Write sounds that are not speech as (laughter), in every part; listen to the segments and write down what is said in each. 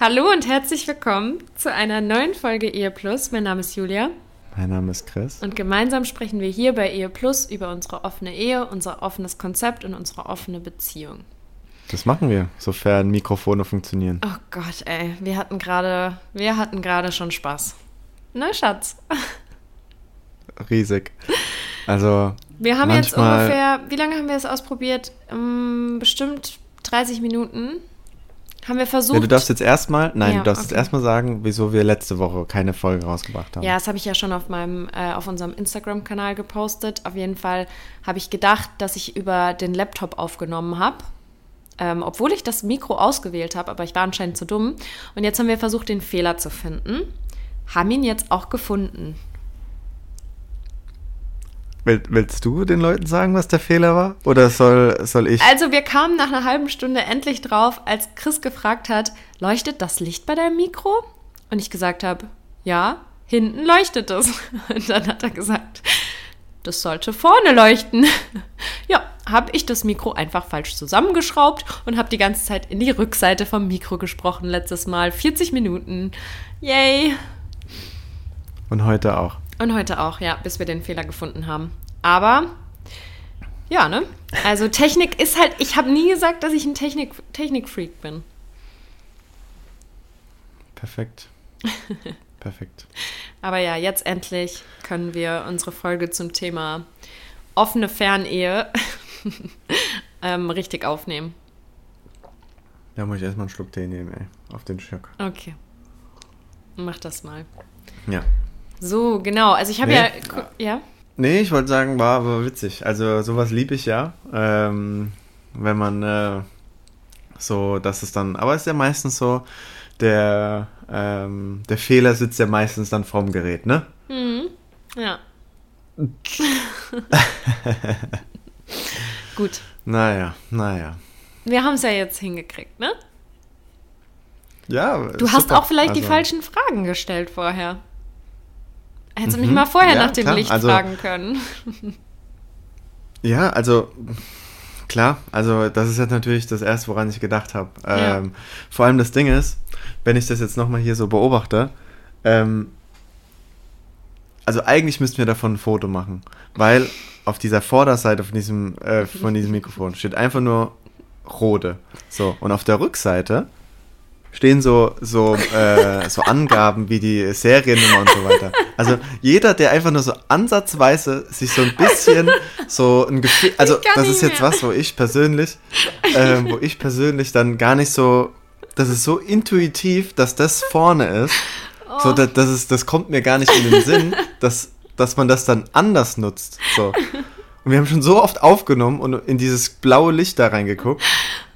Hallo und herzlich willkommen zu einer neuen Folge Ehe Plus. Mein Name ist Julia. Mein Name ist Chris. Und gemeinsam sprechen wir hier bei Ehe Plus über unsere offene Ehe, unser offenes Konzept und unsere offene Beziehung. Das machen wir, sofern Mikrofone funktionieren. Oh Gott, ey, wir hatten gerade, wir hatten gerade schon Spaß. Ne, Schatz? (laughs) Riesig. Also. Wir haben jetzt ungefähr, wie lange haben wir es ausprobiert? Um, bestimmt 30 Minuten. Haben wir versucht. Ja, du darfst jetzt erstmal, nein, ja, du darfst okay. jetzt erstmal sagen, wieso wir letzte Woche keine Folge rausgebracht haben. Ja, das habe ich ja schon auf meinem, äh, auf unserem Instagram-Kanal gepostet. Auf jeden Fall habe ich gedacht, dass ich über den Laptop aufgenommen habe. Ähm, obwohl ich das Mikro ausgewählt habe, aber ich war anscheinend zu dumm. Und jetzt haben wir versucht, den Fehler zu finden. Haben ihn jetzt auch gefunden. Willst du den Leuten sagen, was der Fehler war? Oder soll, soll ich? Also wir kamen nach einer halben Stunde endlich drauf, als Chris gefragt hat, leuchtet das Licht bei deinem Mikro? Und ich gesagt habe, ja, hinten leuchtet es. (laughs) Und dann hat er gesagt, das sollte vorne leuchten. (laughs) Ja, habe ich das Mikro einfach falsch zusammengeschraubt und habe die ganze Zeit in die Rückseite vom Mikro gesprochen letztes Mal. 40 Minuten. Yay. Und heute auch. Und heute auch, ja, bis wir den Fehler gefunden haben. Aber ja, ne? Also Technik ist halt, ich habe nie gesagt, dass ich ein Technik, Technikfreak bin. Perfekt. (laughs) Perfekt. Aber ja, jetzt endlich können wir unsere Folge zum Thema offene Fernehe (laughs) ähm, richtig aufnehmen. Da muss ich erstmal einen Schluck Tee nehmen, ey. Auf den Schock. Okay. Mach das mal. Ja. So, genau. Also ich habe nee. ja. Ja? Nee, ich wollte sagen, war, war witzig. Also sowas liebe ich ja. Ähm, wenn man äh, so, dass es dann, aber es ist ja meistens so, der, ähm, der Fehler sitzt ja meistens dann vorm Gerät, ne? Mhm. Ja. (laughs) Gut. Naja, naja. Wir haben es ja jetzt hingekriegt, ne? Ja. Du hast super. auch vielleicht also, die falschen Fragen gestellt vorher. Hättest du mich mhm. mal vorher ja, nach dem klar. Licht also, fragen können. Ja, also klar, also das ist jetzt natürlich das Erste, woran ich gedacht habe. Ja. Ähm, vor allem das Ding ist, wenn ich das jetzt nochmal hier so beobachte, ähm, also eigentlich müssten wir davon ein Foto machen, weil auf dieser Vorderseite von diesem, äh, von diesem Mikrofon steht einfach nur Rode. So, und auf der Rückseite stehen so, so, äh, so Angaben wie die Seriennummer und so weiter. Also jeder, der einfach nur so ansatzweise sich so ein bisschen so ein Gefühl, also das ist jetzt mehr. was, wo ich persönlich, äh, wo ich persönlich dann gar nicht so, das ist so intuitiv, dass das vorne ist. Oh. So, das, das, ist, das kommt mir gar nicht in den Sinn, dass, dass man das dann anders nutzt. So. Und wir haben schon so oft aufgenommen und in dieses blaue Licht da reingeguckt.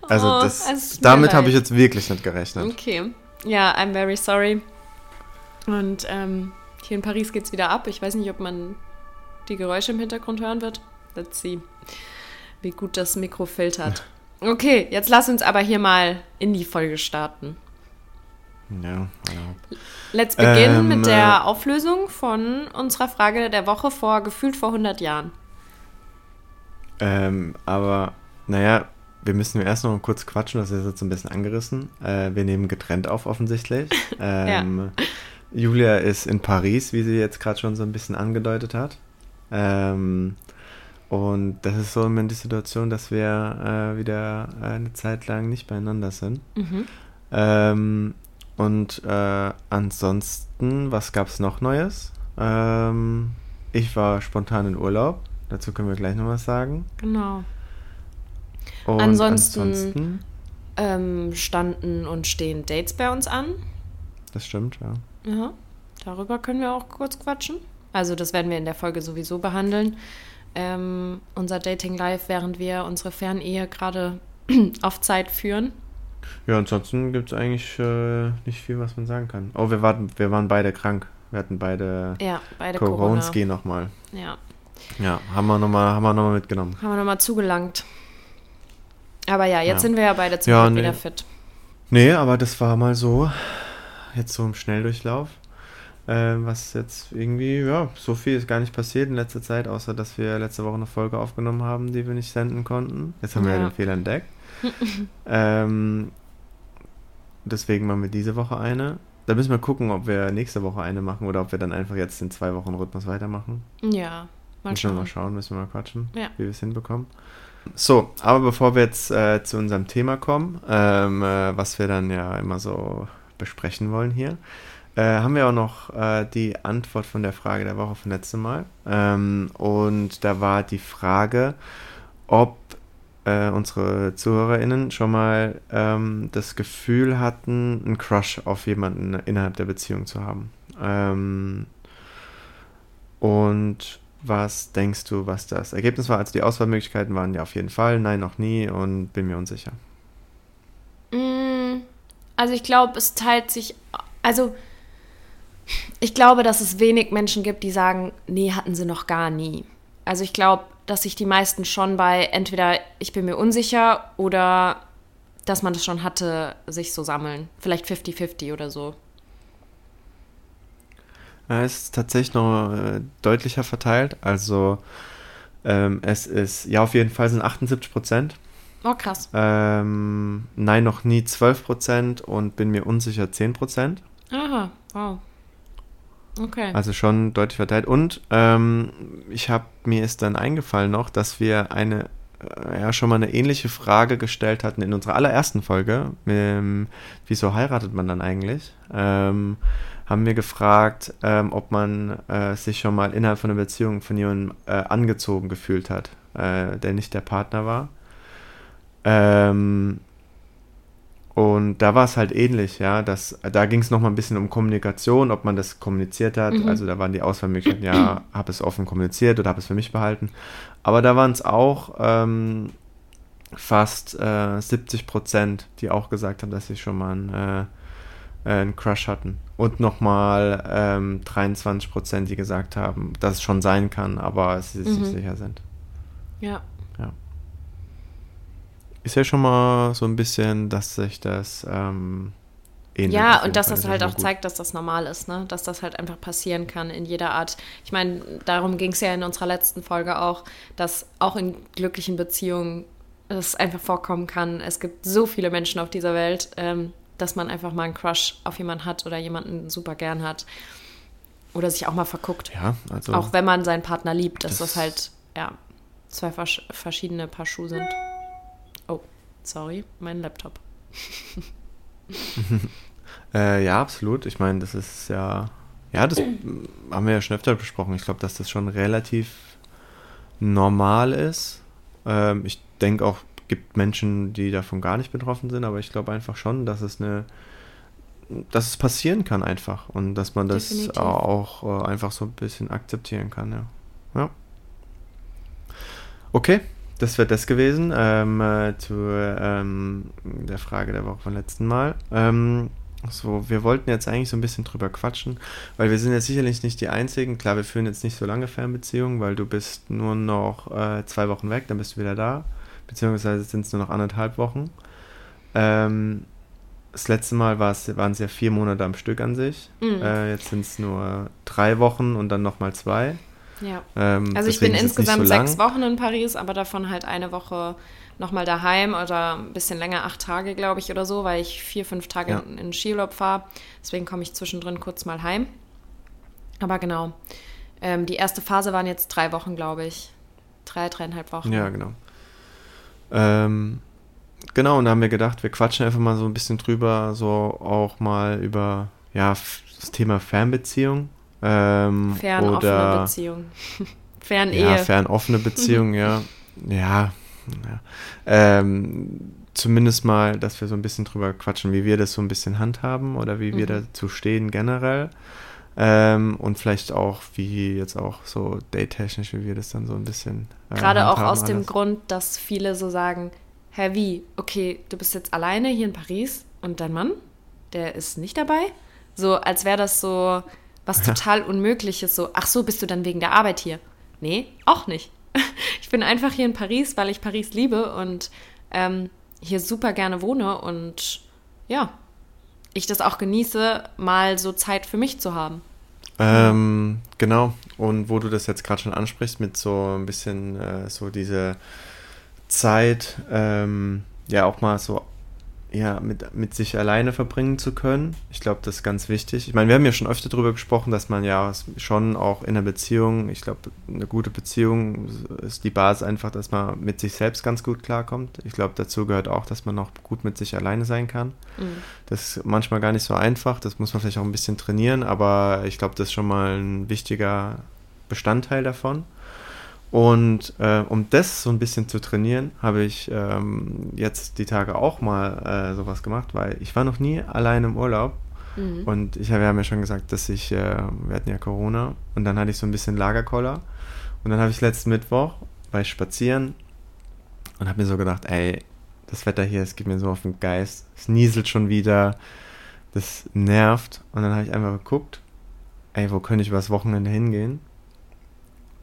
Also oh, das, damit habe ich jetzt wirklich nicht gerechnet. Okay. Ja, I'm very sorry. Und ähm, hier in Paris geht es wieder ab. Ich weiß nicht, ob man die Geräusche im Hintergrund hören wird. Let's see, wie gut das Mikro filtert. (laughs) Okay, jetzt lass uns aber hier mal in die Folge starten. Ja, ja. Let's begin ähm, mit der äh, Auflösung von unserer Frage der Woche vor gefühlt vor 100 Jahren. Ähm, aber, naja, wir müssen erst noch kurz quatschen, das ist jetzt ein bisschen angerissen. Äh, wir nehmen getrennt auf, offensichtlich. (laughs) Ähm, ja. Julia ist in Paris, wie sie jetzt gerade schon so ein bisschen angedeutet hat. Ähm, und das ist so im Moment die Situation, dass wir äh, wieder eine Zeit lang nicht beieinander sind. Mhm. Ähm, und äh, ansonsten, was gab es noch Neues? Ähm, ich war spontan in Urlaub. dazu können wir gleich noch was sagen. Genau. Und Ansonsten- ansonsten Ähm, standen und stehen Dates bei uns an. das stimmt, ja. Ja, darüber können wir auch kurz quatschen. Also das werden wir in der Folge sowieso behandeln. Ähm, unser Dating Live, während wir unsere Fernehe gerade (clears throat) auf Zeit führen. Ja, ansonsten gibt es eigentlich äh, nicht viel, was man sagen kann. Oh, wir, warten, wir waren beide krank. Wir hatten beide Ja, beide Corona. Koronski nochmal. Ja, Ja, haben wir nochmal haben wir noch mal mitgenommen. haben wir nochmal zugelangt. Aber ja, jetzt Ja. sind wir ja beide zum Ja, nee. wieder fit. Nee, aber das war mal so, jetzt so im Schnelldurchlauf. Äh, was jetzt irgendwie, ja, so viel ist gar nicht passiert in letzter Zeit, außer dass wir letzte Woche eine Folge aufgenommen haben, die wir nicht senden konnten. Jetzt haben wir ja Ja. den Fehler entdeckt. (laughs) ähm, deswegen machen wir diese Woche eine. Da müssen wir gucken, ob wir nächste Woche eine machen oder ob wir dann einfach jetzt den zwei Wochen Rhythmus weitermachen. Ja, mal müssen wir mal schauen. schauen, müssen wir mal quatschen, Ja. wie wir es hinbekommen. So, aber bevor wir jetzt äh, zu unserem Thema kommen, ähm, äh, was wir dann ja immer so besprechen wollen hier, äh, haben wir auch noch äh, die Antwort von der Frage der Woche von letztem Mal. Ähm, und da war die Frage, ob äh, unsere ZuhörerInnen schon mal ähm, das Gefühl hatten, einen Crush auf jemanden innerhalb der Beziehung zu haben. Ähm, und was denkst du, was das Ergebnis war? Also die Auswahlmöglichkeiten waren ja auf jeden Fall, nein, noch nie und bin mir unsicher. Mm, Also ich glaube, es teilt sich. Also ich glaube, dass es wenig Menschen gibt, die sagen, nee, hatten sie noch gar nie. Also ich glaube, dass sich die meisten schon bei entweder ich bin mir unsicher oder dass man das schon hatte, sich so sammeln. Vielleicht 50-50 oder so. Ist tatsächlich noch äh, deutlicher verteilt. Also ähm, es ist, ja auf jeden Fall sind 78 Prozent. Oh, krass. Ähm, nein, noch nie 12 Prozent und bin mir unsicher 10 Prozent. Aha, wow. Okay. Also schon deutlich verteilt. Und ähm, ich habe mir ist dann eingefallen noch, dass wir eine äh, ja schon mal eine ähnliche Frage gestellt hatten in unserer allerersten Folge. Ähm, wieso heiratet man dann eigentlich? Ähm, haben wir gefragt, ähm, ob man äh, sich schon mal innerhalb von einer Beziehung von jemandem äh, angezogen gefühlt hat, äh, der nicht der Partner war. Ähm, und da war es halt ähnlich, ja, dass, da ging es nochmal ein bisschen um Kommunikation, ob man das kommuniziert hat. Mhm. Also da waren die Auswahlmöglichkeiten, ja, habe es offen kommuniziert oder habe es für mich behalten. Aber da waren es auch ähm, fast äh, 70 Prozent, die auch gesagt haben, dass sie schon mal einen, äh, einen Crush hatten. Und nochmal ähm, 23 Prozent, die gesagt haben, dass es schon sein kann, aber sie sich Mhm. nicht sicher sind. ja. Ist ja schon mal so ein bisschen, dass sich das ähm, auf Ja, und dass Fall. das ist halt auch gut. zeigt, dass das normal ist, ne? Dass das halt einfach passieren kann in jeder Art. Ich meine, darum ging es ja in unserer letzten Folge auch, dass auch in glücklichen Beziehungen es einfach vorkommen kann. Es gibt so viele Menschen auf dieser Welt, ähm, dass man einfach mal einen Crush auf jemanden hat oder jemanden super gern hat. Oder sich auch mal verguckt. Ja, also. Auch wenn man seinen Partner liebt, dass das, Das- halt, ja, zwei versch verschiedene Paar Schuhe sind. Oh, sorry, mein Laptop. (laughs) Äh, ja, absolut. Ich meine, das ist ja. Ja, das haben wir ja schon öfter besprochen. Ich glaube, dass das schon relativ normal ist. Ähm, ich denke auch, gibt Menschen, die davon gar nicht betroffen sind, aber ich glaube einfach schon, dass es eine. dass es passieren kann einfach und dass man das Definitiv. auch äh, einfach so ein bisschen akzeptieren kann, ja. Ja. Okay, das wäre das gewesen ähm, äh, zu ähm, der Frage der Woche vom letzten Mal. Ähm, so, wir wollten jetzt eigentlich so ein bisschen drüber quatschen, weil wir sind jetzt sicherlich nicht die Einzigen. Klar, wir führen jetzt nicht so lange Fernbeziehungen, weil du bist nur noch äh, zwei Wochen weg, dann bist du wieder da. Beziehungsweise sind es nur noch anderthalb Wochen. Ähm, das letzte Mal waren es ja vier Monate am Stück an sich. Mhm. Äh, jetzt sind es nur drei Wochen und dann nochmal zwei. Ja. Ähm, Also ich bin insgesamt so sechs Wochen in Paris, aber davon halt eine Woche nochmal daheim oder ein bisschen länger, acht Tage, glaube ich, oder so, weil ich vier, fünf Tage Ja. in, in Skiurlaub fahre. Deswegen komme ich zwischendrin kurz mal heim. Aber genau. Ähm, die erste Phase waren jetzt drei Wochen, glaube ich. Drei, dreieinhalb Wochen. Ja, genau. Ähm, genau, und da haben wir gedacht, wir quatschen einfach mal so ein bisschen drüber, so auch mal über ja, das Thema Fernbeziehung. Ähm, Fernoffene oder Beziehung. (laughs) Fernehe. Ja, fernoffene Beziehung, ja. (laughs) Ja. ja. Ähm, zumindest mal, dass wir so ein bisschen drüber quatschen, wie wir das so ein bisschen handhaben oder wie wir Mhm. dazu stehen generell. Ähm, und vielleicht auch, wie jetzt auch so datetechnisch, wie wir das dann so ein bisschen. Äh, Gerade auch aus dem alles. Grund, dass viele so sagen, hä, wie? Okay, du bist jetzt alleine hier in Paris und dein Mann, der ist nicht dabei? So, als wäre das so was (laughs) total Unmögliches, so, ach so, bist du dann wegen der Arbeit hier? Nee, auch nicht. (laughs) Ich bin einfach hier in Paris, weil ich Paris liebe und ähm, hier super gerne wohne und ja, ich das auch genieße, mal so Zeit für mich zu haben. Ähm, genau. Und wo du das jetzt gerade schon ansprichst, mit so ein bisschen äh, so diese Zeit, ähm, ja auch mal so ja, mit, mit sich alleine verbringen zu können. Ich glaube, das ist ganz wichtig. Ich meine, wir haben ja schon öfter darüber gesprochen, dass man ja schon auch in einer Beziehung, ich glaube, eine gute Beziehung ist die Basis einfach, dass man mit sich selbst ganz gut klarkommt. Ich glaube, dazu gehört auch, dass man noch gut mit sich alleine sein kann. Mhm. Das ist manchmal gar nicht so einfach, das muss man vielleicht auch ein bisschen trainieren, aber ich glaube, das ist schon mal ein wichtiger Bestandteil davon. Und äh, um das so ein bisschen zu trainieren, habe ich ähm, jetzt die Tage auch mal äh, sowas gemacht, weil ich war noch nie allein im Urlaub. Mhm. Und ich habe, ja schon gesagt, dass ich, äh, wir hatten ja Corona und dann hatte ich so ein bisschen Lagerkoller. Und dann habe ich letzten Mittwoch, war ich spazieren und habe mir so gedacht, ey, das Wetter hier, es geht mir so auf den Geist. Es nieselt schon wieder, das nervt. Und dann habe ich einfach geguckt, ey, wo könnte ich übers Wochenende hingehen?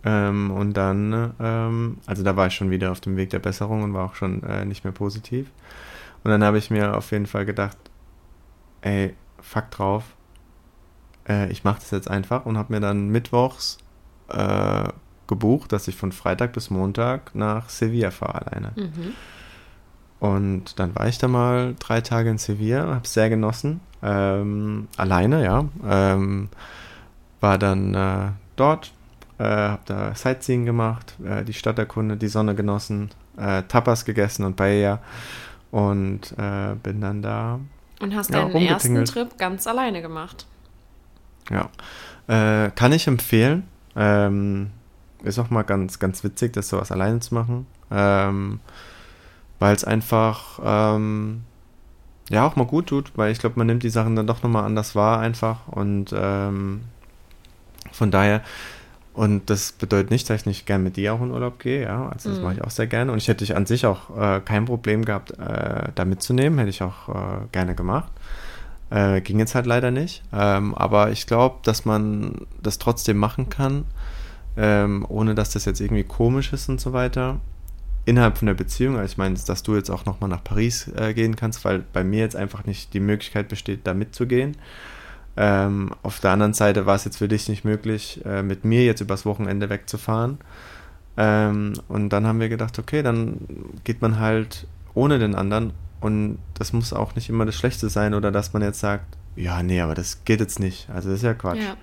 Ähm, und dann, ähm, also da war ich schon wieder auf dem Weg der Besserung und war auch schon äh, nicht mehr positiv. Und dann habe ich mir auf jeden Fall gedacht, ey, fuck drauf, äh, ich mache das jetzt einfach und habe mir dann mittwochs äh, gebucht, dass ich von Freitag bis Montag nach Sevilla fahre alleine. Mhm. Und dann war ich da mal drei Tage in Sevilla, habe es sehr genossen. Ähm, alleine, ja. Ähm, war dann äh, dort, äh, habe da Sightseeing gemacht, äh, die Stadt erkundet, die Sonne genossen, äh, Tapas gegessen und Paella. Und äh, bin dann da, Und hast Ja, deinen ersten. Trip ganz alleine gemacht. ja. Äh, kann ich empfehlen. Ähm, ist auch mal ganz, ganz witzig, das sowas alleine zu machen. Ähm, weil es einfach ähm, ja auch mal gut tut, weil ich glaube, man nimmt die Sachen dann doch nochmal anders wahr einfach und ähm, von daher und das bedeutet nicht, dass ich nicht gern mit dir auch in Urlaub gehe, ja, also das Mhm. mache ich auch sehr gerne und ich hätte dich an sich auch äh, kein Problem gehabt, äh, da mitzunehmen, hätte ich auch äh, gerne gemacht. Äh, ging jetzt halt leider nicht, ähm, aber ich glaube, dass man das trotzdem machen kann, ähm, ohne dass das jetzt irgendwie komisch ist und so weiter innerhalb von der Beziehung, also ich meine, dass du jetzt auch nochmal nach Paris äh, gehen kannst, weil bei mir jetzt einfach nicht die Möglichkeit besteht, da mitzugehen. Ähm, auf der anderen Seite war es jetzt für dich nicht möglich, äh, mit mir jetzt übers Wochenende wegzufahren. Ähm, und dann haben wir gedacht, okay, dann geht man halt ohne den anderen und das muss auch nicht immer das Schlechte sein oder dass man jetzt sagt, ja, nee, aber das geht jetzt nicht. Also das ist ja Quatsch. Ja.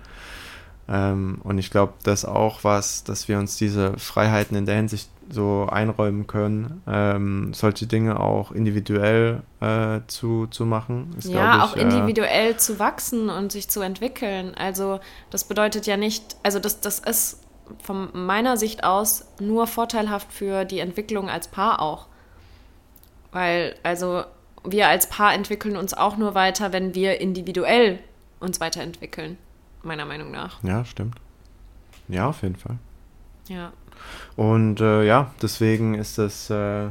Ähm, und ich glaube, das ist auch was, dass wir uns diese Freiheiten in der Hinsicht so einräumen können, ähm, solche Dinge auch individuell äh, zu, zu machen. Ist, ja, glaub auch ich, individuell zu wachsen und sich zu entwickeln. Also das bedeutet ja nicht, also das, das ist von meiner Sicht aus nur vorteilhaft für die Entwicklung als Paar auch. Weil, also wir als Paar entwickeln uns auch nur weiter, wenn wir individuell uns weiterentwickeln, meiner Meinung nach. Ja, stimmt. Ja, auf jeden Fall. Ja. Und äh, ja, deswegen ist das, äh,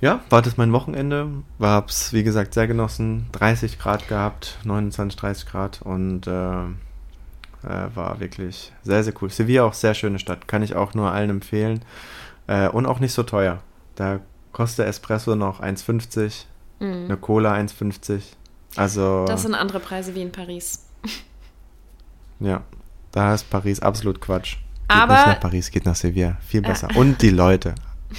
ja, war das mein Wochenende. Hab's, wie gesagt, sehr genossen. 30 Grad gehabt, 29, 30 Grad und äh, äh, war wirklich sehr, sehr cool. Sevilla auch sehr schöne Stadt, kann ich auch nur allen empfehlen. Äh, und auch nicht so teuer. Da kostet Espresso noch 1,50, Mhm. eine Cola 1,50. Also, Das sind andere Preise wie in Paris. (laughs) ja, da ist Paris absolut Quatsch. Geht Aber- nicht nach Paris, geht nach Sevilla. Viel besser. Und die Leute. (laughs)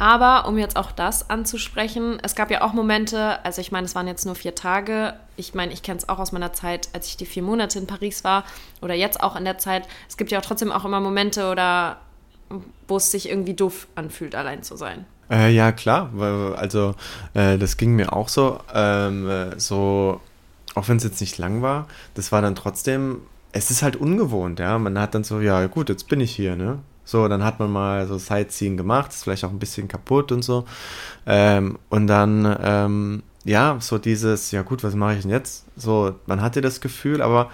Aber um jetzt auch das anzusprechen, es gab ja auch Momente, also ich meine, es waren jetzt nur vier Tage. Ich meine, ich kenne es auch aus meiner Zeit, als ich die vier Monate in Paris war oder jetzt auch in der Zeit. Es gibt ja auch trotzdem auch immer Momente oder wo es sich irgendwie doof anfühlt, allein zu sein. Äh, ja, klar. weil- Also, äh, das ging mir auch so. Ähm, äh, so, auch wenn es jetzt nicht lang war, das war dann trotzdem es ist halt ungewohnt, ja. Man hat dann so, ja gut, jetzt bin ich hier, ne? So, dann hat man mal so Sightseeing gemacht, ist vielleicht auch ein bisschen kaputt und so. Ähm, und dann, ähm, ja, so dieses, ja gut, was mache ich denn jetzt? So, man hatte das Gefühl, aber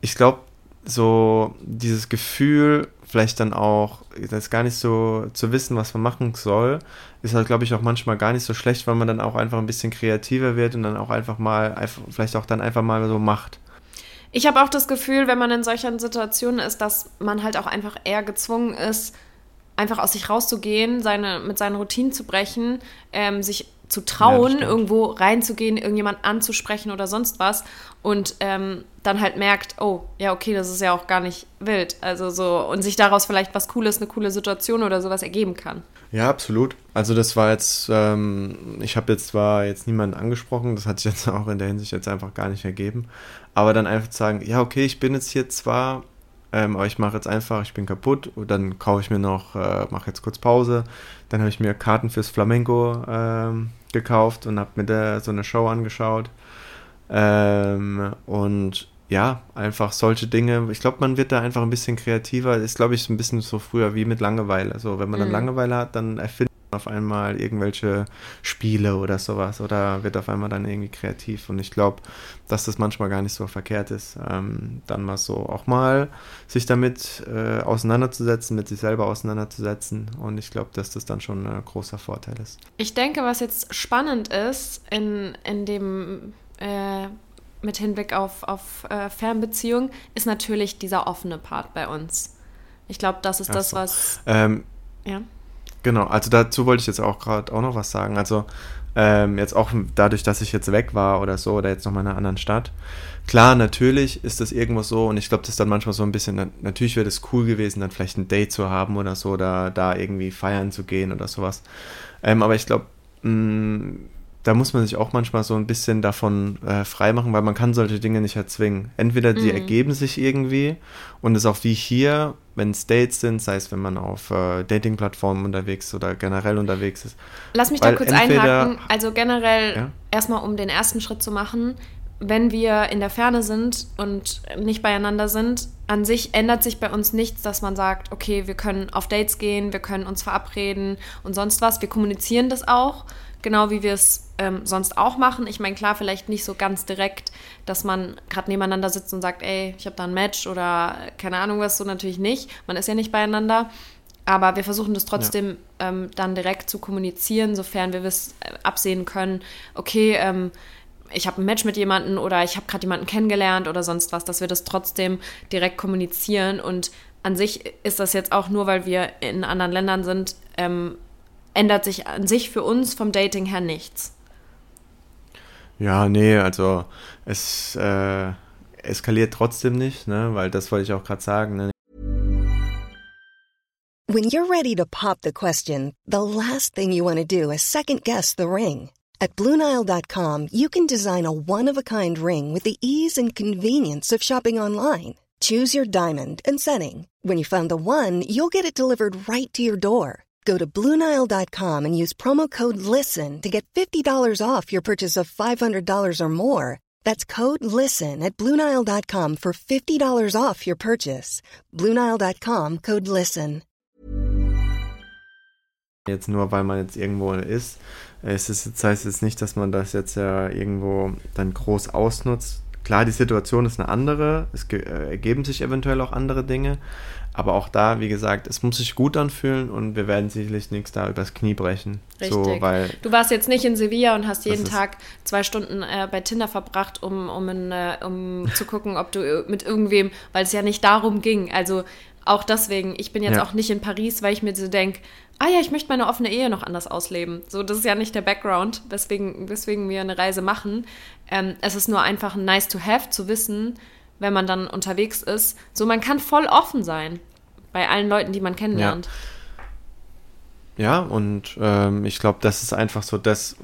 ich glaube, so dieses Gefühl, vielleicht dann auch, das gar nicht so zu wissen, was man machen soll, ist halt, glaube ich, auch manchmal gar nicht so schlecht, weil man dann auch einfach ein bisschen kreativer wird und dann auch einfach mal, einfach, vielleicht auch dann einfach mal so macht. Ich habe auch das Gefühl, wenn man in solchen Situationen ist, dass man halt auch einfach eher gezwungen ist, einfach aus sich rauszugehen, seine, mit seinen Routinen zu brechen, ähm, sich zu trauen, ja, irgendwo reinzugehen, irgendjemand anzusprechen oder sonst was und ähm, dann halt merkt, oh, ja, okay, das ist ja auch gar nicht wild. Also so, und sich daraus vielleicht was Cooles, eine coole Situation oder sowas ergeben kann. Ja, absolut. Also das war jetzt, ähm, ich habe jetzt zwar jetzt niemanden angesprochen, das hat sich jetzt auch in der Hinsicht jetzt einfach gar nicht ergeben, aber dann einfach sagen, ja, okay, ich bin jetzt hier zwar ähm, aber ich mache jetzt einfach, ich bin kaputt und dann kaufe ich mir noch, äh, mache jetzt kurz Pause. Dann habe ich mir Karten fürs Flamenco ähm, gekauft und habe mir da so eine Show angeschaut. Ähm, und ja, einfach solche Dinge. Ich glaube, man wird da einfach ein bisschen kreativer. Ist, glaube ich, ein bisschen so früher wie mit Langeweile. Also, wenn man dann mhm. Langeweile hat, dann erfindet auf einmal irgendwelche Spiele oder sowas oder wird auf einmal dann irgendwie kreativ. Und ich glaube, dass das manchmal gar nicht so verkehrt ist, ähm, dann mal so auch mal sich damit äh, auseinanderzusetzen, mit sich selber auseinanderzusetzen. Und ich glaube, dass das dann schon ein großer Vorteil ist. Ich denke, was jetzt spannend ist in, in dem äh, mit Hinblick auf, auf äh, Fernbeziehung, ist natürlich dieser offene Part bei uns. Ich glaube, das ist Ach das, was. Ähm, ja. Genau, also dazu wollte ich jetzt auch gerade auch noch was sagen. Also ähm, jetzt auch dadurch, dass ich jetzt weg war oder so oder jetzt noch mal in einer anderen Stadt. Klar, natürlich ist das irgendwo so und ich glaube, das ist dann manchmal so ein bisschen, natürlich wäre es cool gewesen, dann vielleicht ein Date zu haben oder so oder da irgendwie feiern zu gehen oder sowas. Ähm, aber ich glaube, mm, da muss man sich auch manchmal so ein bisschen davon äh, freimachen, weil man kann solche Dinge nicht erzwingen. Entweder die mhm. ergeben sich irgendwie und es ist auch wie hier, wenn es Dates sind, sei es, wenn man auf äh, Dating-Plattformen unterwegs ist oder generell unterwegs ist. Lass mich da kurz einhaken. Also generell ja? erstmal, um den ersten Schritt zu machen, wenn wir in der Ferne sind und nicht beieinander sind, an sich ändert sich bei uns nichts, dass man sagt, okay, wir können auf Dates gehen, wir können uns verabreden und sonst was. Wir kommunizieren das auch genau wie wir es ähm, sonst auch machen. Ich meine, klar, vielleicht nicht so ganz direkt, dass man gerade nebeneinander sitzt und sagt, ey, ich habe da ein Match oder keine Ahnung was, so natürlich nicht. Man ist ja nicht beieinander. Aber wir versuchen das trotzdem ja. ähm, dann direkt zu kommunizieren, sofern wir es äh, absehen können, okay, ähm, ich habe ein Match mit jemandem oder ich habe gerade jemanden kennengelernt oder sonst was, dass wir das trotzdem direkt kommunizieren. Und an sich ist das jetzt auch nur, weil wir in anderen Ländern sind, ähm, ändert sich an sich für uns vom Dating her nichts. Ja, nee, also es äh, eskaliert trotzdem nicht, ne, weil das wollte ich auch gerade sagen. Ne? When you're ready to pop the question, the last thing you want to do is second guess the ring. At BlueNile.com you can design a one-of-a-kind ring with the ease and convenience of shopping online. Choose your diamond and setting. When you find the one, you'll get it delivered right to your door. Go to Bluenile.com and use promo code LISTEN to get $50 off your purchase of $500 or more. That's code LISTEN at Bluenile.com for $50 off your purchase. Bluenile.com code LISTEN. Jetzt nur weil man jetzt irgendwo ist. Es ist, das heißt jetzt nicht, dass man das jetzt ja irgendwo dann groß ausnutzt. Klar, die Situation ist eine andere. Es äh, ergeben sich eventuell auch andere Dinge. Aber auch da, wie gesagt, es muss sich gut anfühlen und wir werden sicherlich nichts da übers Knie brechen. Richtig. So, weil du warst jetzt nicht in Sevilla und hast jeden Tag zwei Stunden äh, bei Tinder verbracht, um, um, in, äh, um zu gucken, ob du mit irgendwem, weil es ja nicht darum ging. Also auch deswegen, ich bin jetzt ja. auch nicht in Paris, weil ich mir so denke, ah ja, ich möchte meine offene Ehe noch anders ausleben. So, das ist ja nicht der Background, weswegen, weswegen wir eine Reise machen. Ähm, es ist nur einfach ein nice to have zu wissen, wenn man dann unterwegs ist. So, man kann voll offen sein bei allen Leuten, die man kennenlernt. Ja. Ja, und ähm, ich glaube, das ist einfach so das,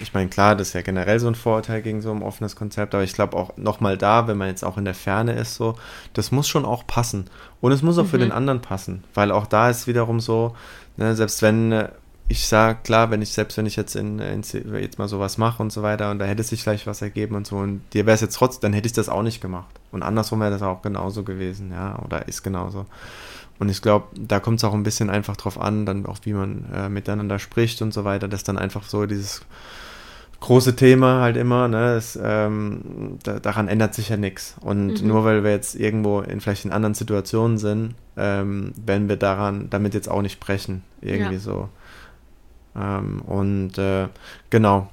ich meine, klar, das ist ja generell so ein Vorurteil gegen so ein offenes Konzept, aber ich glaube auch nochmal da, wenn man jetzt auch in der Ferne ist, so, das muss schon auch passen. Und es muss auch mhm. für den anderen passen, weil auch da ist wiederum so, ne, selbst wenn äh, ich sage, klar, wenn ich, selbst wenn ich jetzt in, in jetzt mal sowas mache und so weiter und da hätte sich vielleicht was ergeben und so und dir wäre es jetzt trotzdem, dann hätte ich das auch nicht gemacht. Und andersrum wäre das auch genauso gewesen, ja, oder ist genauso. Und ich glaube, da kommt es auch ein bisschen einfach drauf an, dann auch wie man äh, miteinander spricht und so weiter, dass dann einfach so dieses große Thema halt immer, ne, ist, ähm, da, daran ändert sich ja nichts. Und mhm. nur weil wir jetzt irgendwo in vielleicht in anderen Situationen sind, ähm, werden wir daran damit jetzt auch nicht brechen. Irgendwie ja. so. Ähm, und äh, genau,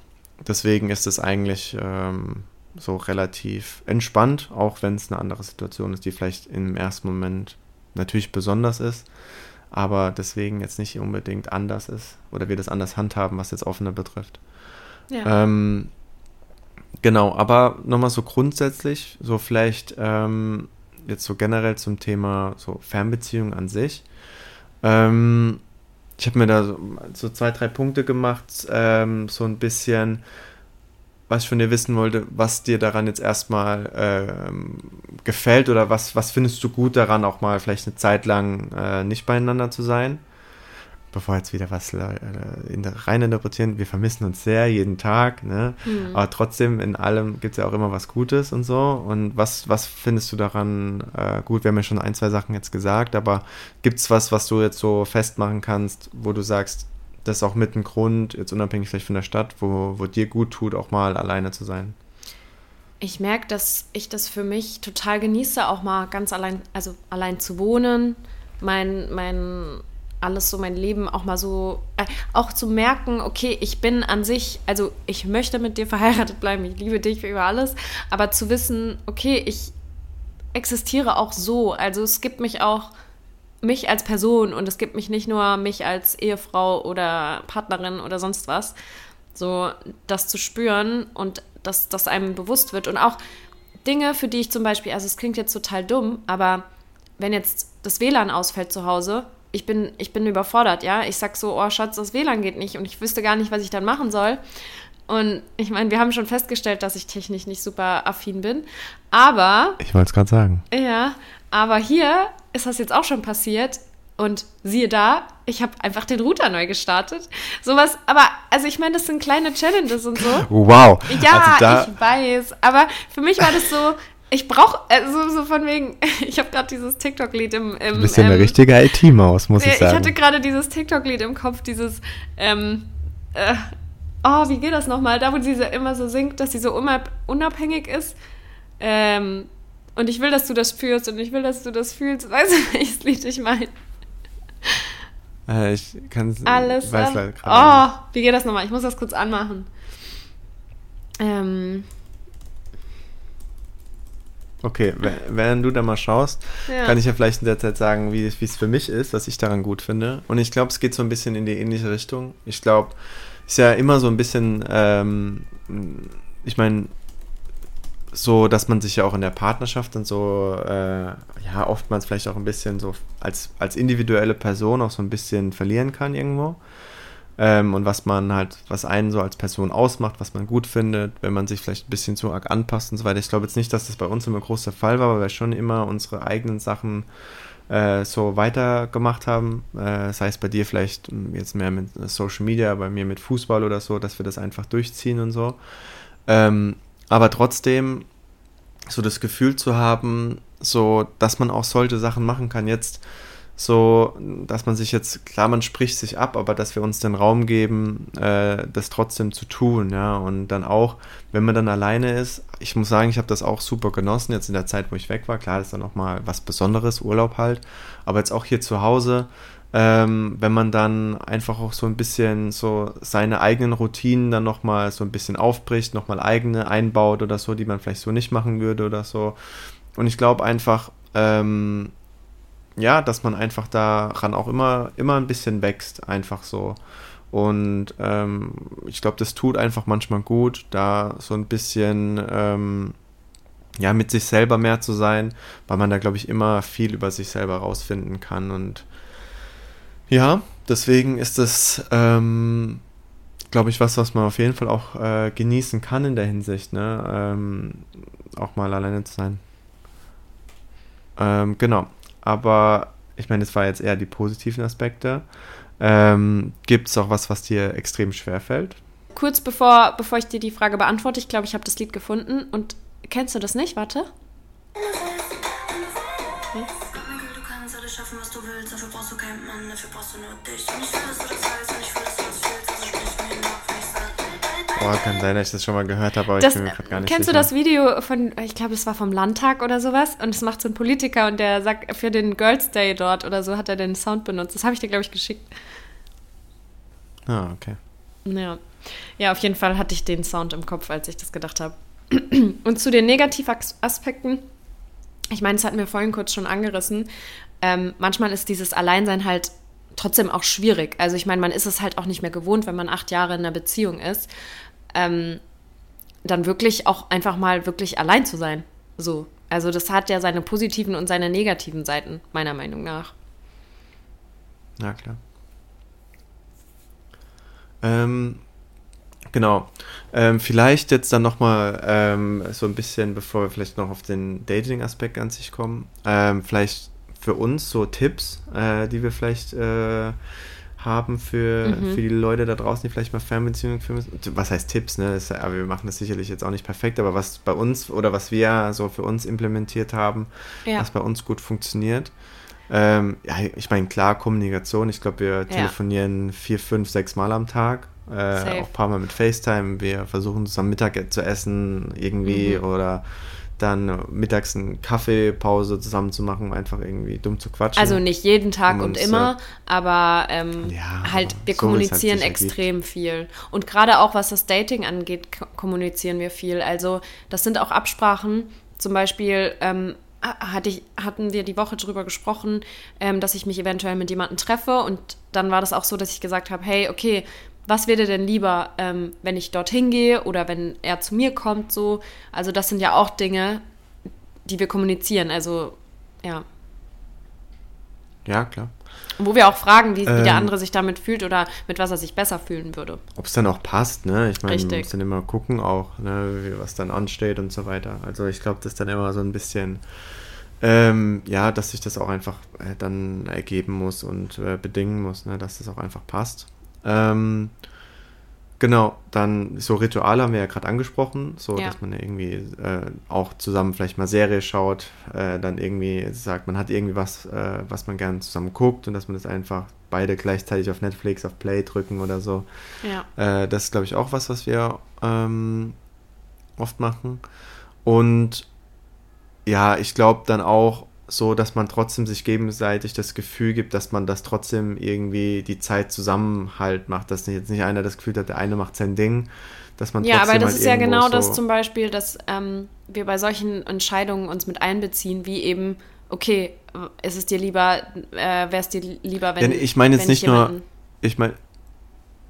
deswegen ist es eigentlich ähm, so relativ entspannt, auch wenn es eine andere Situation ist, die vielleicht im ersten Moment natürlich besonders ist, aber deswegen jetzt nicht unbedingt anders ist oder wir das anders handhaben, was jetzt offener betrifft. Ja. Ähm, genau, aber nochmal so grundsätzlich, so vielleicht ähm, jetzt so generell zum Thema so Fernbeziehung an sich. Ähm, ich habe mir da so, so, zwei, drei Punkte gemacht, ähm, so ein bisschen, was ich von dir wissen wollte, was dir daran jetzt erstmal ähm, gefällt oder was, was findest du gut daran, auch mal vielleicht eine Zeit lang äh, nicht beieinander zu sein? Bevor jetzt wieder was äh, in rein interpretieren, wir vermissen uns sehr jeden Tag, ne? Mhm. Aber trotzdem, in allem gibt es ja auch immer was Gutes und so. Und was, was findest du daran äh, gut? Wir haben ja schon ein, zwei Sachen jetzt gesagt, aber gibt es was, was du jetzt so festmachen kannst, wo du sagst, das ist auch mit ein Grund, jetzt unabhängig vielleicht von der Stadt, wo, wo dir gut tut, auch mal alleine zu sein? Ich merke, dass ich das für mich total genieße, auch mal ganz allein, also allein zu wohnen, mein, mein alles so mein Leben auch mal so, äh, auch zu merken, okay, ich bin an sich, also ich möchte mit dir verheiratet bleiben, ich liebe dich über alles, aber zu wissen, okay, ich existiere auch so, also es gibt mich auch, mich als Person und es gibt mich nicht nur mich als Ehefrau oder Partnerin oder sonst was, so das zu spüren und dass das einem bewusst wird. Und auch Dinge, für die ich zum Beispiel, also es klingt jetzt total dumm, aber wenn jetzt das WLAN ausfällt zu Hause, ich bin, ich bin überfordert, ja. Ich sag so, oh Schatz, das WLAN geht nicht und ich wüsste gar nicht, was ich dann machen soll. Und ich meine, wir haben schon festgestellt, dass ich technisch nicht super affin bin. Aber. Ich wollte es gerade sagen. Ja, aber hier ist das jetzt auch schon passiert. Und siehe da, ich habe einfach den Router neu gestartet. Sowas, aber, also ich meine, das sind kleine Challenges und so. Wow. Ja, also ich weiß. Aber für mich war das so, ich brauche, also so von wegen, (laughs) ich habe gerade dieses TikTok-Lied im, im. Du bist ja ähm, eine richtige IT-Maus, muss ich sagen. Ich hatte gerade dieses TikTok-Lied im Kopf, dieses, ähm, äh, oh, wie geht das nochmal? Da, wo sie immer so singt, dass sie so unabhängig ist. Ähm, und ich will, dass du das fühlst und ich will, dass du das fühlst. (laughs) Weißt du, welches Lied ich meine? Äh, ich kann es Alles. Weiß leider oh, wie geht das nochmal? Ich muss das kurz anmachen. Ähm. Okay, während du da mal schaust, ja. kann ich ja vielleicht in der Zeit sagen, wie es für mich ist, was ich daran gut finde. Und ich glaube, es geht so ein bisschen in die ähnliche Richtung. Ich glaube, es ist ja immer so ein bisschen, ähm, ich meine, so, dass man sich ja auch in der Partnerschaft und so, äh, ja, oftmals vielleicht auch ein bisschen so als, als individuelle Person auch so ein bisschen verlieren kann irgendwo ähm, und was man halt, was einen so als Person ausmacht, was man gut findet, wenn man sich vielleicht ein bisschen zu arg anpasst und so weiter. Ich glaube jetzt nicht, dass das bei uns immer groß der Fall war, weil wir schon immer unsere eigenen Sachen äh, so weitergemacht haben. Äh, sei es bei dir vielleicht hm, jetzt mehr mit Social Media, bei mir mit Fußball oder so, dass wir das einfach durchziehen und so. Ähm, aber trotzdem so das Gefühl zu haben, so, dass man auch solche Sachen machen kann. Jetzt so, dass man sich jetzt, klar, man spricht sich ab, aber dass wir uns den Raum geben, äh, das trotzdem zu tun, ja, und dann auch, wenn man dann alleine ist, ich muss sagen, ich habe das auch super genossen, jetzt in der Zeit, wo ich weg war, klar, das ist dann nochmal was Besonderes, Urlaub halt, aber jetzt auch hier zu Hause, ähm, wenn man dann einfach auch so ein bisschen so seine eigenen Routinen dann nochmal so ein bisschen aufbricht, nochmal eigene einbaut oder so, die man vielleicht so nicht machen würde oder so. Und ich glaube einfach, ähm, ja, dass man einfach daran auch immer, immer ein bisschen wächst, einfach so. Und ähm, ich glaube, das tut einfach manchmal gut, da so ein bisschen ähm, ja, mit sich selber mehr zu sein, weil man da, glaube ich, immer viel über sich selber rausfinden kann. Und ja, deswegen ist das, ähm, glaube ich, was, was man auf jeden Fall auch äh, genießen kann in der Hinsicht, ne? Ähm, auch mal alleine zu sein. Ähm, genau. Aber ich meine, es war jetzt eher die positiven Aspekte. Ähm, Gibt es auch was, was dir extrem schwer fällt? Kurz bevor, bevor ich dir die Frage beantworte, ich glaube, ich habe das Lied gefunden. Und kennst du das nicht? Warte. Hm? Du kannst alles schaffen, was du willst, dafür brauchst du keinen Mann, dafür brauchst du nur dich. Und ich will, dass du das weißt, und ich will, Boah, kann sein, dass ich das schon mal gehört habe, aber Das, ich bin mir gerade gar nicht kennst sicher. du das Video von, ich glaube, es war vom Landtag oder sowas? Und es macht so ein Politiker und der sagt, für den Girls Day dort oder so hat er den Sound benutzt. Das habe ich dir, glaube ich, geschickt. Ah, okay. Ja. ja, auf jeden Fall hatte ich den Sound im Kopf, als ich das gedacht habe. (clears throat) Und zu den Negativaspekten, ich meine, das hatten wir vorhin kurz schon angerissen. Ähm, manchmal ist dieses Alleinsein halt trotzdem auch schwierig. Also ich meine, man ist es halt auch nicht mehr gewohnt, wenn man acht Jahre in einer Beziehung ist, ähm, dann wirklich auch einfach mal wirklich allein zu sein. So. Also das hat ja seine positiven und seine negativen Seiten, meiner Meinung nach. Ja, klar. Ähm, genau. Ähm, vielleicht jetzt dann nochmal ähm, so ein bisschen, bevor wir vielleicht noch auf den Dating-Aspekt an sich kommen, ähm, vielleicht für uns so Tipps, äh, die wir vielleicht äh, haben für, Mhm. für die Leute da draußen, die vielleicht mal Fernbeziehungen führen müssen. Was heißt Tipps, ne? Ist ja- aber wir machen das sicherlich jetzt auch nicht perfekt, aber was bei uns oder was wir so für uns implementiert haben, Ja. was bei uns gut funktioniert. Ähm, ja, ich meine, klar, Kommunikation. Ich glaube, wir telefonieren vier, fünf, sechs Mal am Tag. Äh, auch ein paar Mal mit FaceTime. Wir versuchen zusammen Mittag zu essen irgendwie Mhm. oder dann mittags eine Kaffeepause zusammen zu machen, um einfach irgendwie dumm zu quatschen. Also nicht jeden Tag und uns, immer, aber ähm, Ja, halt, wir so, halt kommunizieren ergibt. extrem viel. Und gerade auch was das Dating angeht, ko- kommunizieren wir viel. Also das sind auch Absprachen. Zum Beispiel ähm, ha- hatte ich, hatten wir die Woche drüber gesprochen, ähm, dass ich mich eventuell mit jemandem treffe. Und dann war das auch so, dass ich gesagt habe, hey, okay, was wäre denn lieber, ähm, wenn ich dorthin gehe oder wenn er zu mir kommt? So, also das sind ja auch Dinge, die wir kommunizieren. Also ja. ja, klar. Wo wir auch fragen, wie, wie der Ähm. andere sich damit fühlt oder mit was er sich besser fühlen würde. Ob es dann auch passt, ne? Ich meine, man muss dann immer gucken auch, ne, was dann ansteht und so weiter. Also ich glaube, das ist dann immer so ein bisschen, ähm, ja, dass sich das auch einfach äh, dann ergeben muss und äh, bedingen muss, ne, dass das auch einfach passt. Ähm, genau, dann so Rituale haben wir ja gerade angesprochen, so Ja. dass man irgendwie äh, auch zusammen vielleicht mal Serie schaut, äh, dann irgendwie sagt, man hat irgendwie was, äh, was man gerne zusammen guckt und dass man das einfach beide gleichzeitig auf Netflix, auf Play drücken oder so. Ja. Äh, das ist, glaube ich, auch was, was wir ähm, oft machen. Und ja, ich glaube dann auch so, dass man trotzdem sich gegenseitig das Gefühl gibt, dass man das trotzdem irgendwie die Zeit zusammen halt macht, dass jetzt nicht einer das Gefühl hat, der eine macht sein Ding, dass man Ja, aber das halt ist ja genau so, das zum Beispiel, dass ähm, wir bei solchen Entscheidungen uns mit einbeziehen, wie eben, okay, ist es dir lieber, äh, wäre es dir lieber, wenn Denn ich meine jetzt nicht nur, ich meine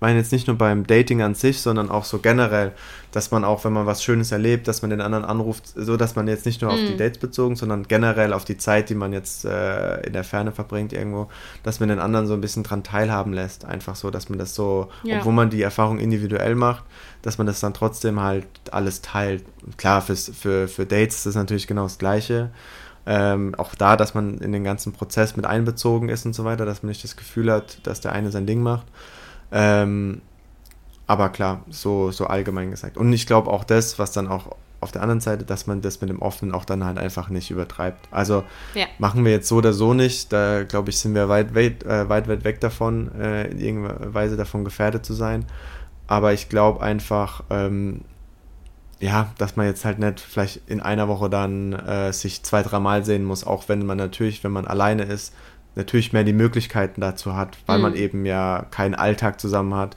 meine jetzt nicht nur beim Dating an sich, sondern auch so generell, dass man auch, wenn man was Schönes erlebt, dass man den anderen anruft, so dass man jetzt nicht nur auf Mhm. die Dates bezogen, sondern generell auf die Zeit, die man jetzt äh, in der Ferne verbringt irgendwo, dass man den anderen so ein bisschen dran teilhaben lässt. Einfach so, dass man das so, Ja. obwohl man die Erfahrung individuell macht, dass man das dann trotzdem halt alles teilt. Klar, fürs, für, für Dates ist das natürlich genau das Gleiche. Ähm, auch da, dass man in den ganzen Prozess mit einbezogen ist und so weiter, dass man nicht das Gefühl hat, dass der eine sein Ding macht. Ähm, aber klar, so, so allgemein gesagt. Und ich glaube auch das, was dann auch auf der anderen Seite, dass man das mit dem Offenen auch dann halt einfach nicht übertreibt. Also Ja. machen wir jetzt so oder so nicht. Da glaube ich, sind wir weit, weit, äh, weit, weit weg davon, äh, in irgendeiner Weise davon gefährdet zu sein. Aber ich glaube einfach, ähm, ja, dass man jetzt halt nicht vielleicht in einer Woche dann äh, sich zwei, dreimal sehen muss, auch wenn man natürlich, wenn man alleine ist, natürlich mehr die Möglichkeiten dazu hat, weil Mhm. man eben ja keinen Alltag zusammen hat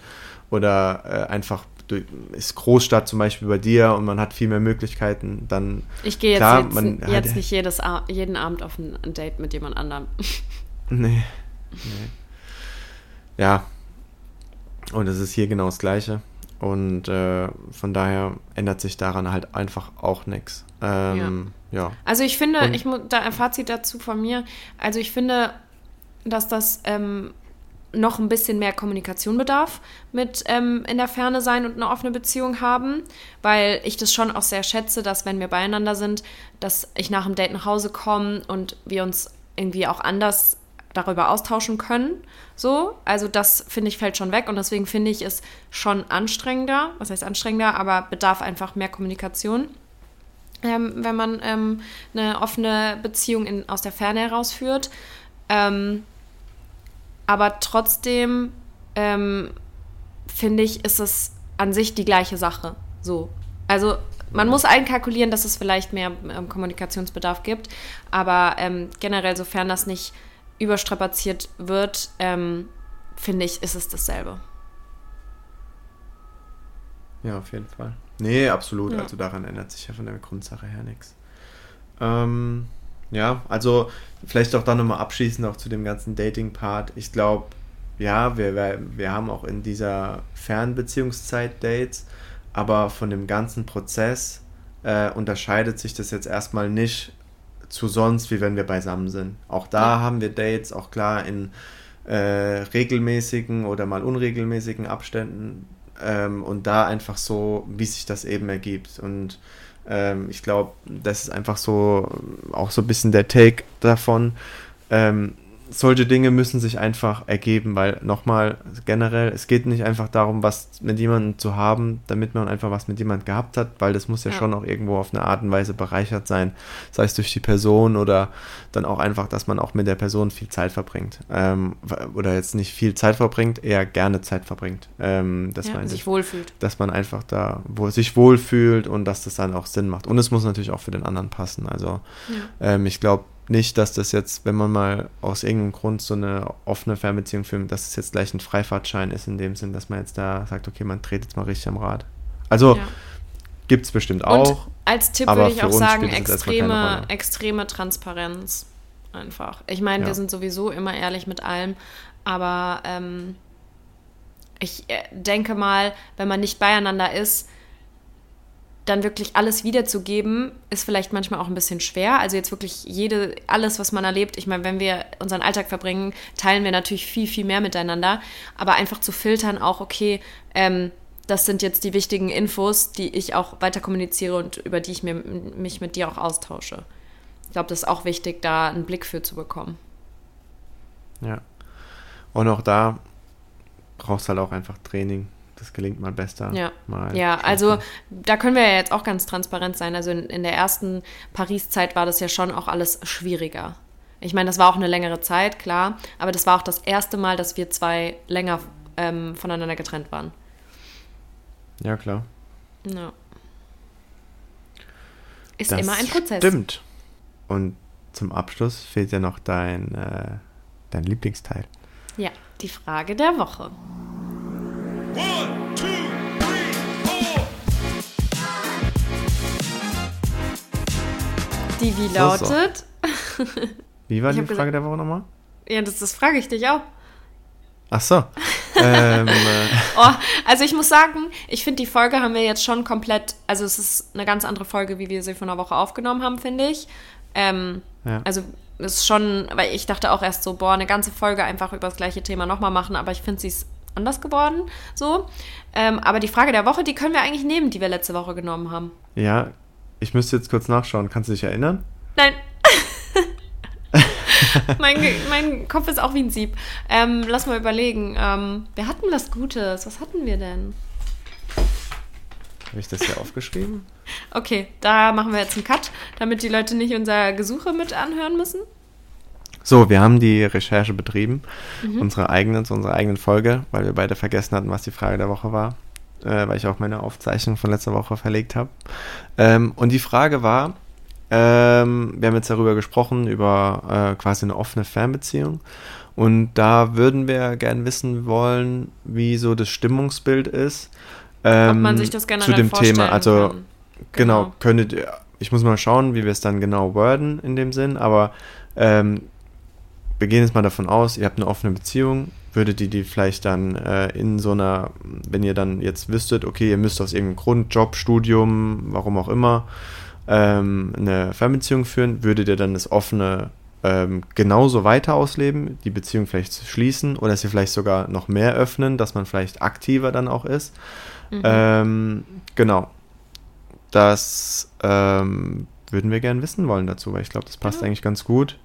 oder äh, einfach durch, ist Großstadt zum Beispiel bei dir und man hat viel mehr Möglichkeiten, dann Ich gehe jetzt, Klar, jetzt, man jetzt hat- nicht jedes, jeden Abend auf ein, ein Date mit jemand anderem. (laughs) Nee. nee. Ja. Und es ist hier genau das Gleiche. Und äh, von daher ändert sich daran halt einfach auch nichts. Ähm, ja. Also ich finde, Und- ich muss da ein Fazit dazu von mir. Also ich finde, dass das ähm, noch ein bisschen mehr Kommunikation bedarf mit ähm, in der Ferne sein und eine offene Beziehung haben, weil ich das schon auch sehr schätze, dass wenn wir beieinander sind, dass ich nach dem Date nach Hause komme und wir uns irgendwie auch anders darüber austauschen können. So, also das finde ich fällt schon weg und deswegen finde ich es schon anstrengender. Was heißt anstrengender, aber bedarf einfach mehr Kommunikation. Ähm, wenn man ähm, eine offene Beziehung in, aus der Ferne herausführt. Ähm, aber trotzdem ähm, finde ich, ist es an sich die gleiche Sache. So. Also man muss einkalkulieren, dass es vielleicht mehr ähm, Kommunikationsbedarf gibt, aber ähm, generell, sofern das nicht überstrapaziert wird, ähm, finde ich, ist es dasselbe. Ja, auf jeden Fall. Nee, absolut. Ja. Also daran ändert sich ja von der Grundsache her nichts. Ähm, ja, also vielleicht auch dann nochmal abschließend auch zu dem ganzen Dating-Part. Ich glaube, ja, wir, wir, wir haben auch in dieser Fernbeziehungszeit Dates, aber von dem ganzen Prozess äh, unterscheidet sich das jetzt erstmal nicht zu sonst, wie wenn wir beisammen sind. Auch da ja. haben wir Dates, auch klar in äh, regelmäßigen oder mal unregelmäßigen Abständen ähm, und da einfach so, wie sich das eben ergibt. Und ähm, ich glaube, das ist einfach so auch so ein bisschen der Take davon. Ähm, solche Dinge müssen sich einfach ergeben, weil nochmal generell, es geht nicht einfach darum, was mit jemandem zu haben, damit man einfach was mit jemandem gehabt hat, weil das muss ja, ja, schon auch irgendwo auf eine Art und Weise bereichert sein, sei es durch die Person oder dann auch einfach, dass man auch mit der Person viel Zeit verbringt. Ähm, oder jetzt nicht viel Zeit verbringt, eher gerne Zeit verbringt. Ähm, dass ja, man sich wohlfühlt. Dass man einfach da wo sich wohlfühlt und dass das dann auch Sinn macht. Und es muss natürlich auch für den anderen passen. Also ja. ähm, ich glaube, nicht, dass das jetzt, wenn man mal aus irgendeinem Grund so eine offene Fernbeziehung filmt, dass es jetzt gleich ein Freifahrtschein ist, in dem Sinn, dass man jetzt da sagt, okay, man dreht jetzt mal richtig am Rad. Also ja. gibt es bestimmt auch. Und als Tipp würde ich auch sagen, extreme, extreme Transparenz einfach. Ich meine, ja. wir sind sowieso immer ehrlich mit allem, aber ähm, ich äh, denke mal, wenn man nicht beieinander ist, dann wirklich alles wiederzugeben, ist vielleicht manchmal auch ein bisschen schwer. Also jetzt wirklich jede, alles, was man erlebt. Ich meine, wenn wir unseren Alltag verbringen, teilen wir natürlich viel, viel mehr miteinander. Aber einfach zu filtern auch, okay, ähm, das sind jetzt die wichtigen Infos, die ich auch weiter kommuniziere und über die ich mir, mich mit dir auch austausche. Ich glaube, das ist auch wichtig, da einen Blick für zu bekommen. Ja. Und auch da brauchst du halt auch einfach Training das gelingt mal besser. Ja, mal ja also da können wir ja jetzt auch ganz transparent sein. Also in, in der ersten Paris-Zeit war das ja schon auch alles schwieriger. Ich meine, das war auch eine längere Zeit, klar, aber das war auch das erste Mal, dass wir zwei länger ähm, voneinander getrennt waren. Ja, klar. Ja. Ist das immer ein Prozess. Stimmt. Und zum Abschluss fehlt ja noch dein, äh, dein Lieblingsteil. Ja, die Frage der Woche. Die wie lautet? So, so. (laughs) Wie war die Frage gesagt, der Woche nochmal? Ja, das, das frage ich dich auch. Ach so. ähm, äh. (laughs) oh, also ich muss sagen, ich finde die Folge haben wir jetzt schon komplett, also es ist eine ganz andere Folge, wie wir sie vor einer Woche aufgenommen haben, finde ich. Ähm, ja. Also es ist schon, weil ich dachte auch erst so, boah, eine ganze Folge einfach über das gleiche Thema nochmal machen, aber ich finde sie ist anders geworden. So. Ähm, aber die Frage der Woche, die können wir eigentlich nehmen, die wir letzte Woche genommen haben. Ja, ich müsste jetzt kurz nachschauen. Kannst du dich erinnern? Nein. (laughs) mein, mein Kopf ist auch wie ein Sieb. Ähm, lass mal überlegen. Ähm, wir hatten was Gutes. Was hatten wir denn? Habe ich das hier aufgeschrieben? Okay, da machen wir jetzt einen Cut, damit die Leute nicht unser Gesuche mit anhören müssen. So, wir haben die Recherche betrieben, mhm. unsere eigene, zu unserer eigenen Folge, weil wir beide vergessen hatten, was die Frage der Woche war, äh, weil ich auch meine Aufzeichnung von letzter Woche verlegt habe. Ähm, und die Frage war, ähm, wir haben jetzt darüber gesprochen, über äh, quasi eine offene Fernbeziehung. Und da würden wir gerne wissen wollen, wie so das Stimmungsbild ist. Ähm, Ob man sich das generell zu dem Thema. Also kann. genau, genau könntet ihr, ich muss mal schauen, wie wir es dann genau worden in dem Sinn, aber ähm, wir gehen jetzt mal davon aus, ihr habt eine offene Beziehung, würdet ihr die vielleicht dann äh, in so einer, wenn ihr dann jetzt wüsstet, okay, ihr müsst aus irgendeinem Grund, Job, Studium, warum auch immer, ähm, eine Fernbeziehung führen, würdet ihr dann das offene ähm, genauso weiter ausleben, die Beziehung vielleicht schließen oder sie vielleicht sogar noch mehr öffnen, dass man vielleicht aktiver dann auch ist. Mhm. Ähm, genau. Das ähm, würden wir gerne wissen wollen dazu, weil ich glaube, das passt ja. eigentlich ganz gut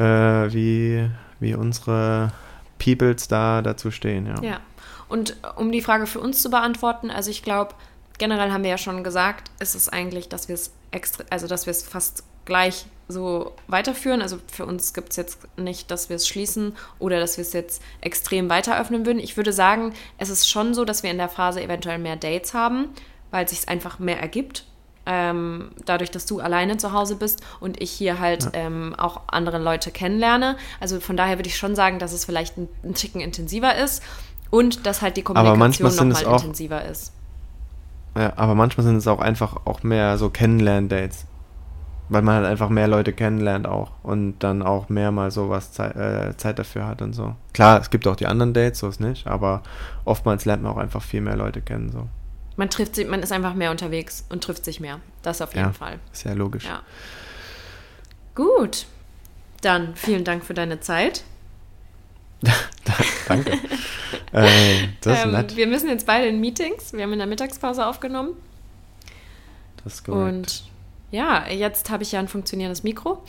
äh, wie, wie unsere Peoples da dazu stehen, ja. Ja. Und um die Frage für uns zu beantworten, also ich glaube, generell haben wir ja schon gesagt, ist es eigentlich, dass wir es extra, also dass wir es fast gleich so weiterführen. Also für uns gibt es jetzt nicht, dass wir es schließen oder dass wir es jetzt extrem weiter öffnen würden. Ich würde sagen, es ist schon so, dass wir in der Phase eventuell mehr Dates haben, weil es sich einfach mehr ergibt. Ähm, dadurch, dass du alleine zu Hause bist und ich hier halt ja. ähm, auch andere Leute kennenlerne. Also von daher würde ich schon sagen, dass es vielleicht ein, ein Ticken intensiver ist und dass halt die Kommunikation nochmal intensiver ist. Ja, aber manchmal sind es auch einfach auch mehr so Kennenlern-Dates. Weil man halt einfach mehr Leute kennenlernt auch und dann auch mehr mal sowas Zeit, äh, Zeit dafür hat und so. Klar, es gibt auch die anderen Dates, so ist nicht, aber oftmals lernt man auch einfach viel mehr Leute kennen. So. Man trifft sich, man ist einfach mehr unterwegs und trifft sich mehr. Das auf jeden ja, Fall. Sehr logisch. Ja. Gut. Dann vielen Dank für deine Zeit. (laughs) Danke. äh, das ist ähm, nett. Wir müssen jetzt beide in Meetings. Wir haben in der Mittagspause aufgenommen. Das ist korrekt. Und ja, jetzt habe ich ja ein funktionierendes Mikro.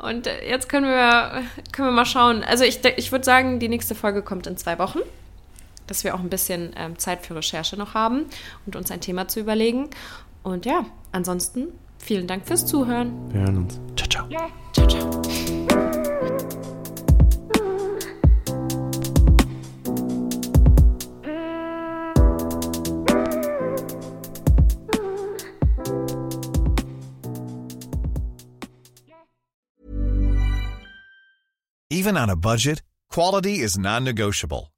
Und jetzt können wir, können wir mal schauen. Also ich, ich würde sagen, die nächste Folge kommt in zwei Wochen. Dass wir auch ein bisschen ähm, Zeit für Recherche noch haben und uns ein Thema zu überlegen. Und ja, ansonsten vielen Dank fürs Zuhören. Wir hören uns. Ciao, ciao. Ciao, ciao. Even on a budget, quality is non-negotiable.